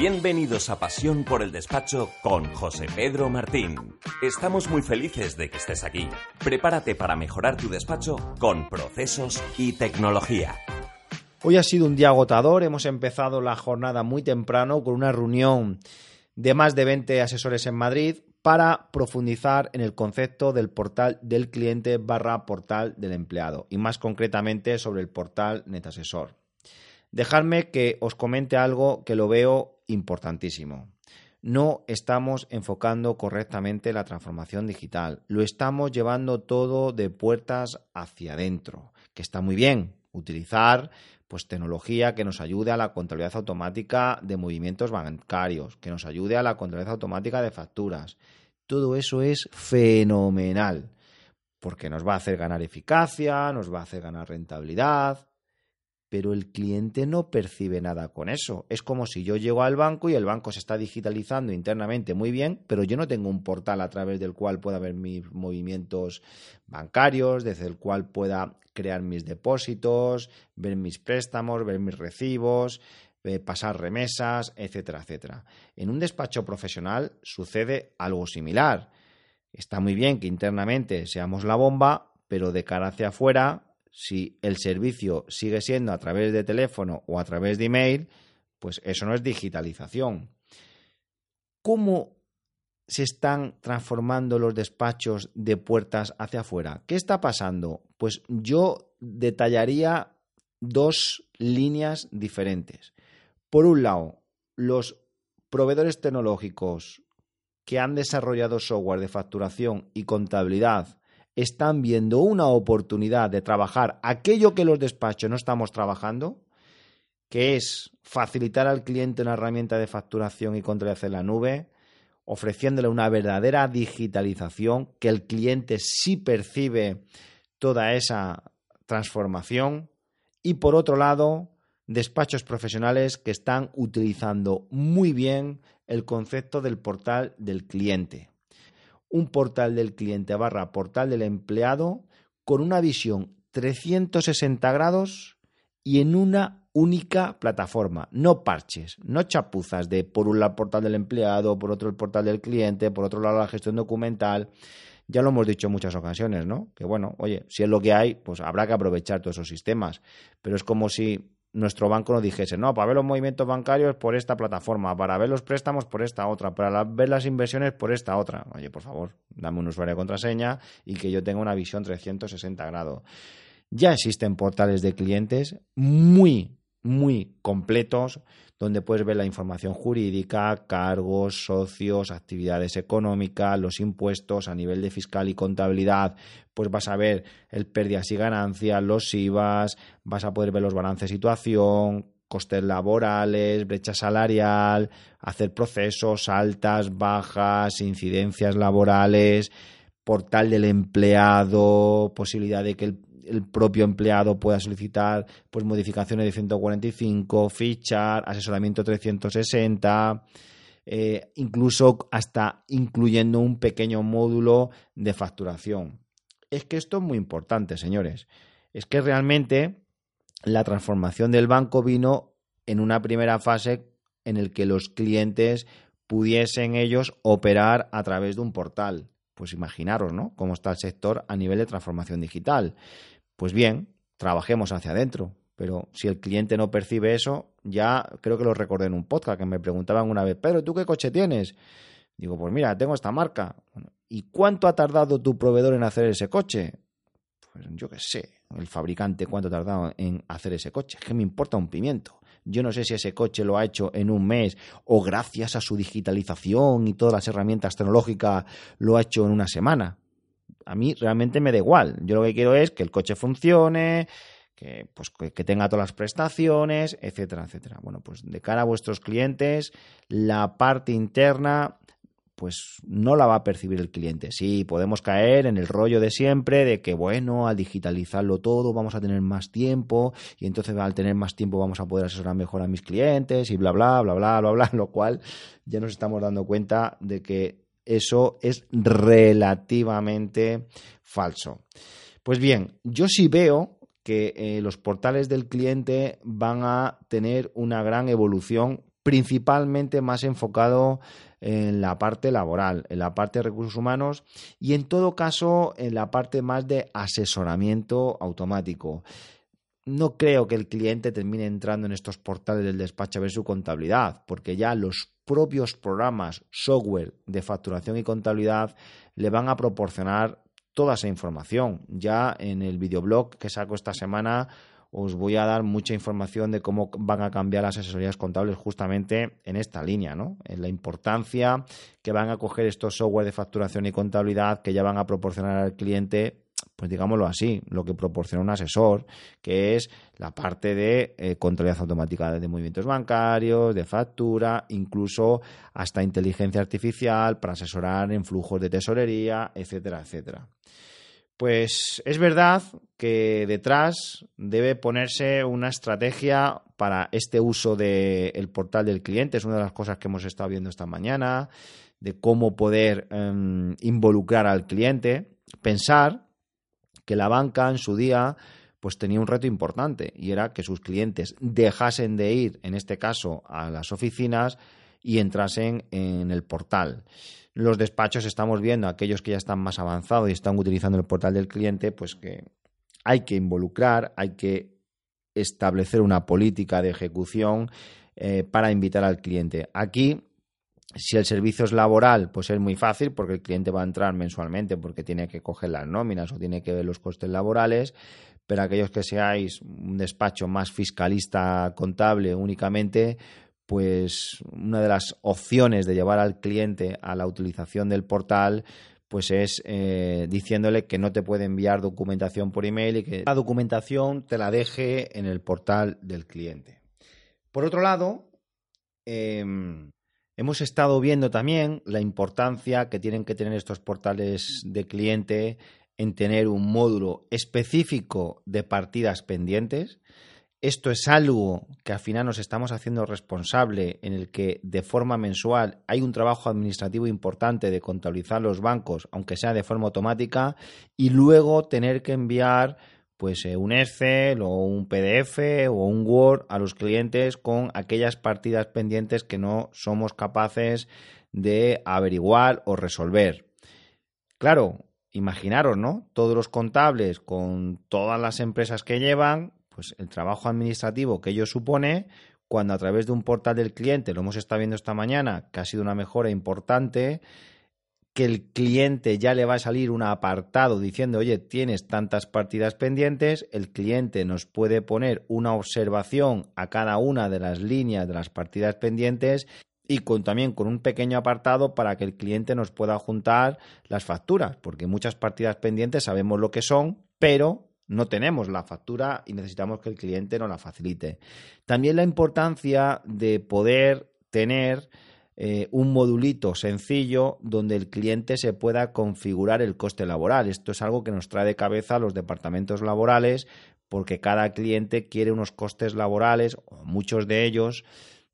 Bienvenidos a Pasión por el Despacho con José Pedro Martín. Estamos muy felices de que estés aquí. Prepárate para mejorar tu despacho con procesos y tecnología. Hoy ha sido un día agotador, hemos empezado la jornada muy temprano con una reunión de más de 20 asesores en Madrid para profundizar en el concepto del portal del cliente barra portal del empleado y más concretamente sobre el portal NetAsesor. Dejadme que os comente algo que lo veo importantísimo. No estamos enfocando correctamente la transformación digital. Lo estamos llevando todo de puertas hacia adentro, que está muy bien utilizar pues tecnología que nos ayude a la contabilidad automática de movimientos bancarios, que nos ayude a la contabilidad automática de facturas. Todo eso es fenomenal, porque nos va a hacer ganar eficacia, nos va a hacer ganar rentabilidad, pero el cliente no percibe nada con eso. Es como si yo llego al banco y el banco se está digitalizando internamente muy bien, pero yo no tengo un portal a través del cual pueda ver mis movimientos bancarios, desde el cual pueda crear mis depósitos, ver mis préstamos, ver mis recibos, eh, pasar remesas, etcétera, etcétera. En un despacho profesional sucede algo similar. Está muy bien que internamente seamos la bomba, pero de cara hacia afuera si el servicio sigue siendo a través de teléfono o a través de email, pues eso no es digitalización. ¿Cómo se están transformando los despachos de puertas hacia afuera? ¿Qué está pasando? Pues yo detallaría dos líneas diferentes. Por un lado, los proveedores tecnológicos que han desarrollado software de facturación y contabilidad están viendo una oportunidad de trabajar aquello que los despachos no estamos trabajando, que es facilitar al cliente una herramienta de facturación y control en la nube, ofreciéndole una verdadera digitalización, que el cliente sí percibe toda esa transformación, y por otro lado, despachos profesionales que están utilizando muy bien el concepto del portal del cliente un portal del cliente barra portal del empleado con una visión 360 grados y en una única plataforma, no parches, no chapuzas de por un lado portal del empleado, por otro el portal del cliente, por otro lado la gestión documental. Ya lo hemos dicho en muchas ocasiones, ¿no? Que bueno, oye, si es lo que hay, pues habrá que aprovechar todos esos sistemas. Pero es como si nuestro banco nos dijese, no, para ver los movimientos bancarios por esta plataforma, para ver los préstamos por esta otra, para ver las inversiones por esta otra. Oye, por favor, dame un usuario de contraseña y que yo tenga una visión 360 grados. Ya existen portales de clientes muy, muy completos donde puedes ver la información jurídica, cargos, socios, actividades económicas, los impuestos a nivel de fiscal y contabilidad, pues vas a ver el pérdidas y ganancias, los IVAs, vas a poder ver los balances de situación, costes laborales, brecha salarial, hacer procesos, altas, bajas, incidencias laborales, portal del empleado, posibilidad de que el el propio empleado pueda solicitar pues modificaciones de 145, fichar, asesoramiento 360, eh, incluso hasta incluyendo un pequeño módulo de facturación. Es que esto es muy importante, señores. Es que realmente la transformación del banco vino en una primera fase en el que los clientes pudiesen ellos operar a través de un portal. Pues imaginaros, ¿no? Cómo está el sector a nivel de transformación digital. Pues bien, trabajemos hacia adentro. Pero si el cliente no percibe eso, ya creo que lo recordé en un podcast que me preguntaban una vez, pero ¿tú qué coche tienes? Digo, pues mira, tengo esta marca. ¿Y cuánto ha tardado tu proveedor en hacer ese coche? Pues yo qué sé, el fabricante cuánto ha tardado en hacer ese coche. Es que me importa un pimiento. Yo no sé si ese coche lo ha hecho en un mes o gracias a su digitalización y todas las herramientas tecnológicas lo ha hecho en una semana a mí realmente me da igual. Yo lo que quiero es que el coche funcione, que, pues, que tenga todas las prestaciones, etcétera, etcétera. Bueno, pues de cara a vuestros clientes, la parte interna pues no la va a percibir el cliente. Sí, podemos caer en el rollo de siempre de que, bueno, al digitalizarlo todo vamos a tener más tiempo y entonces al tener más tiempo vamos a poder asesorar mejor a mis clientes y bla, bla, bla, bla, bla, bla, lo cual ya nos estamos dando cuenta de que eso es relativamente falso. Pues bien, yo sí veo que eh, los portales del cliente van a tener una gran evolución principalmente más enfocado en la parte laboral, en la parte de recursos humanos y en todo caso en la parte más de asesoramiento automático. No creo que el cliente termine entrando en estos portales del despacho a ver su contabilidad, porque ya los propios programas, software de facturación y contabilidad le van a proporcionar toda esa información. Ya en el videoblog que saco esta semana os voy a dar mucha información de cómo van a cambiar las asesorías contables justamente en esta línea, ¿no? En la importancia que van a coger estos software de facturación y contabilidad que ya van a proporcionar al cliente pues digámoslo así, lo que proporciona un asesor, que es la parte de eh, automática de movimientos bancarios, de factura, incluso hasta inteligencia artificial para asesorar en flujos de tesorería, etcétera, etcétera. Pues es verdad que detrás debe ponerse una estrategia para este uso del portal del cliente. Es una de las cosas que hemos estado viendo esta mañana, de cómo poder em, involucrar al cliente. Pensar que la banca en su día pues tenía un reto importante y era que sus clientes dejasen de ir, en este caso, a las oficinas y entrasen en el portal los despachos estamos viendo, aquellos que ya están más avanzados y están utilizando el portal del cliente, pues que hay que involucrar, hay que establecer una política de ejecución eh, para invitar al cliente. Aquí, si el servicio es laboral, pues es muy fácil porque el cliente va a entrar mensualmente porque tiene que coger las nóminas o tiene que ver los costes laborales, pero aquellos que seáis un despacho más fiscalista contable únicamente, pues una de las opciones de llevar al cliente a la utilización del portal pues es eh, diciéndole que no te puede enviar documentación por email y que la documentación te la deje en el portal del cliente. Por otro lado, em, hemos estado viendo también la importancia que tienen que tener estos portales de cliente en tener un módulo específico de partidas pendientes. Esto es algo que al final nos estamos haciendo responsable en el que de forma mensual hay un trabajo administrativo importante de contabilizar los bancos, aunque sea de forma automática, y luego tener que enviar pues eh, un Excel o un PDF o un Word a los clientes con aquellas partidas pendientes que no somos capaces de averiguar o resolver. Claro, imaginaros, ¿no? Todos los contables con todas las empresas que llevan, pues el trabajo administrativo que ello supone cuando a través de un portal del cliente, lo hemos estado viendo esta mañana, que ha sido una mejora importante, que el cliente ya le va a salir un apartado diciendo, oye, tienes tantas partidas pendientes, el cliente nos puede poner una observación a cada una de las líneas de las partidas pendientes y con, también con un pequeño apartado para que el cliente nos pueda juntar las facturas, porque muchas partidas pendientes sabemos lo que son, pero no tenemos la factura y necesitamos que el cliente nos la facilite. También la importancia de poder tener eh, un modulito sencillo donde el cliente se pueda configurar el coste laboral. Esto es algo que nos trae de cabeza a los departamentos laborales porque cada cliente quiere unos costes laborales, o muchos de ellos,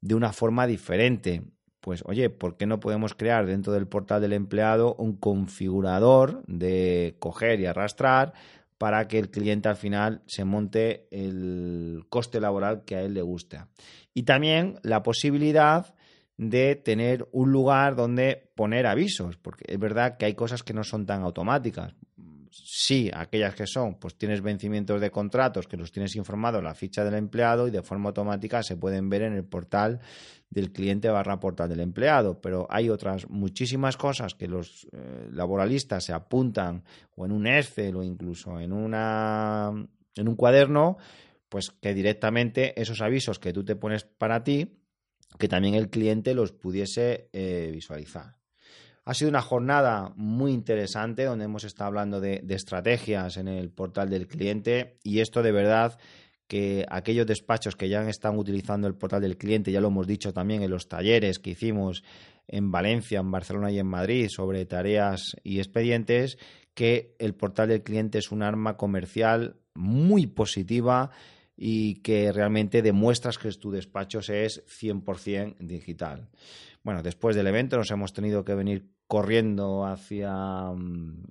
de una forma diferente. Pues oye, ¿por qué no podemos crear dentro del portal del empleado un configurador de coger y arrastrar para que el cliente al final se monte el coste laboral que a él le gusta. Y también la posibilidad de tener un lugar donde poner avisos, porque es verdad que hay cosas que no son tan automáticas. Sí, aquellas que son, pues tienes vencimientos de contratos que los tienes informados en la ficha del empleado y de forma automática se pueden ver en el portal del cliente barra portal del empleado, pero hay otras muchísimas cosas que los eh, laboralistas se apuntan o en un Excel o incluso en una en un cuaderno, pues que directamente esos avisos que tú te pones para ti, que también el cliente los pudiese eh, visualizar. Ha sido una jornada muy interesante donde hemos estado hablando de, de estrategias en el portal del cliente y esto de verdad que aquellos despachos que ya están utilizando el portal del cliente, ya lo hemos dicho también en los talleres que hicimos en Valencia, en Barcelona y en Madrid sobre tareas y expedientes, que el portal del cliente es un arma comercial muy positiva y que realmente demuestras que tu despacho es 100% digital. Bueno, después del evento nos hemos tenido que venir corriendo hacia mm,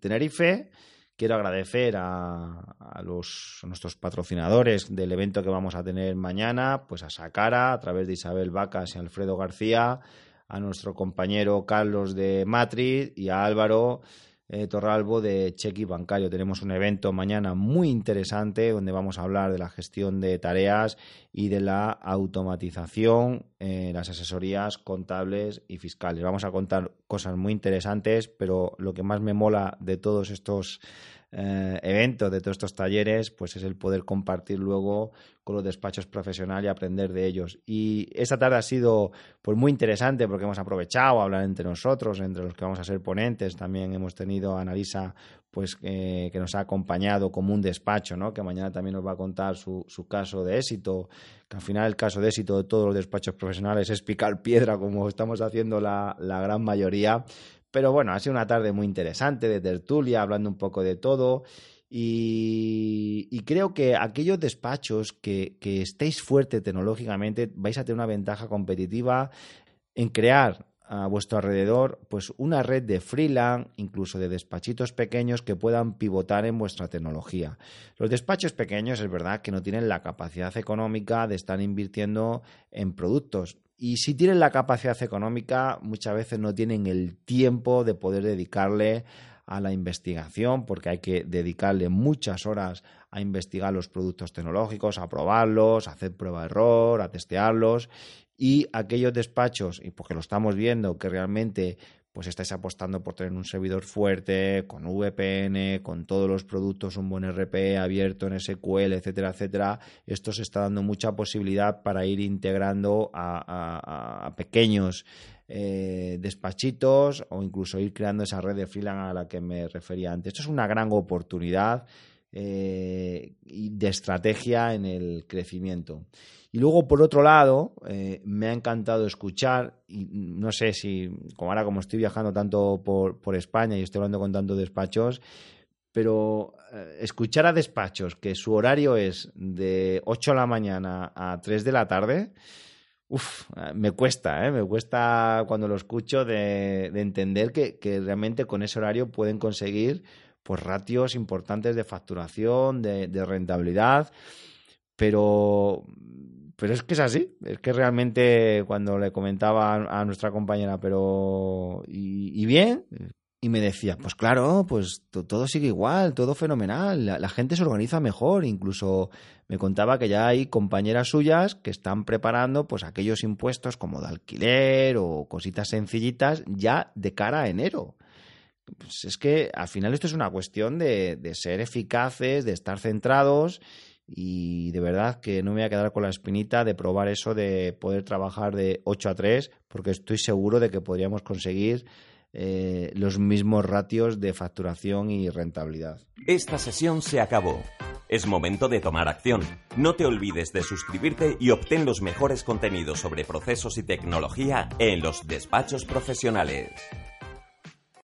Tenerife quiero agradecer a, los, nuestros patrocinadores del evento que vamos a tener mañana, pues a Sacara, a través de Isabel Vacas y Alfredo García, a nuestro compañero Carlos de Matriz y a Álvaro eh, Torralbo de Chequi Bancario. Tenemos un evento mañana muy interesante donde vamos a hablar de la gestión de tareas y de la automatización en las asesorías contables y fiscales. Vamos a contar cosas muy interesantes, pero lo que más me mola de todos estos eh, evento de todos estos talleres, pues es el poder compartir luego con los despachos profesionales y aprender de ellos. Y esta tarde ha sido pues muy interesante porque hemos aprovechado a hablar entre nosotros, entre los que vamos a ser ponentes. También hemos tenido a Analisa pues que nos ha acompañado como un despacho, ¿no? que mañana también nos va a contar su, caso de éxito, que al final el caso de éxito de todos los despachos profesionales es picar piedra, como estamos haciendo la gran mayoría, pero bueno, ha sido una tarde muy interesante de tertulia, hablando un poco de todo. Y, creo que aquellos despachos que, que estéis fuerte tecnológicamente vais a tener una ventaja competitiva en crear a vuestro alrededor pues una red de freelance, incluso de despachitos pequeños que puedan pivotar en vuestra tecnología. Los despachos pequeños es verdad que no tienen la capacidad económica de estar invirtiendo en productos y si tienen la capacidad económica, muchas veces no tienen el tiempo de poder dedicarle a la investigación, porque hay que dedicarle muchas horas a investigar los productos tecnológicos, a probarlos, a hacer prueba de error, a testearlos. Y aquellos despachos, y porque lo estamos viendo, que realmente pues estáis apostando por tener un servidor fuerte, con VPN, con todos los productos, un buen RP abierto en SQL, etcétera, etcétera. Esto se está dando mucha posibilidad para ir integrando a, pequeños eh, despachitos o incluso ir creando esa red de freelance a la que me refería antes. Esto es una gran oportunidad eh, de estrategia en el crecimiento. Y luego, por otro lado, eh, me ha encantado escuchar, y no sé si, como ahora como estoy viajando tanto por, por España y estoy hablando con tantos despachos, pero eh, escuchar a despachos que su horario es de 8 de la mañana a 3 de la tarde, uff, me cuesta, ¿eh? me cuesta cuando lo escucho de, entender que, realmente con ese horario pueden conseguir pues ratios importantes de facturación, de rentabilidad, pero pero es que es así. Es que realmente cuando le comentaba a, nuestra compañera, pero ¿y, bien? Y me decía, pues claro, pues todo sigue igual, todo fenomenal, la, gente se organiza mejor, incluso me contaba que ya hay compañeras suyas que están preparando pues aquellos impuestos como de alquiler o cositas sencillitas ya de cara a enero. Pues es que al final esto es una cuestión de, de ser eficaces, de estar centrados y de verdad que no me voy a quedar con la espinita de probar eso de poder trabajar de 8 a 3 porque estoy seguro de que podríamos conseguir eh, los mismos ratios de facturación y rentabilidad. Esta sesión se acabó. Es momento de tomar acción. No te olvides de suscribirte y obtén los mejores contenidos sobre procesos y tecnología en los despachos profesionales.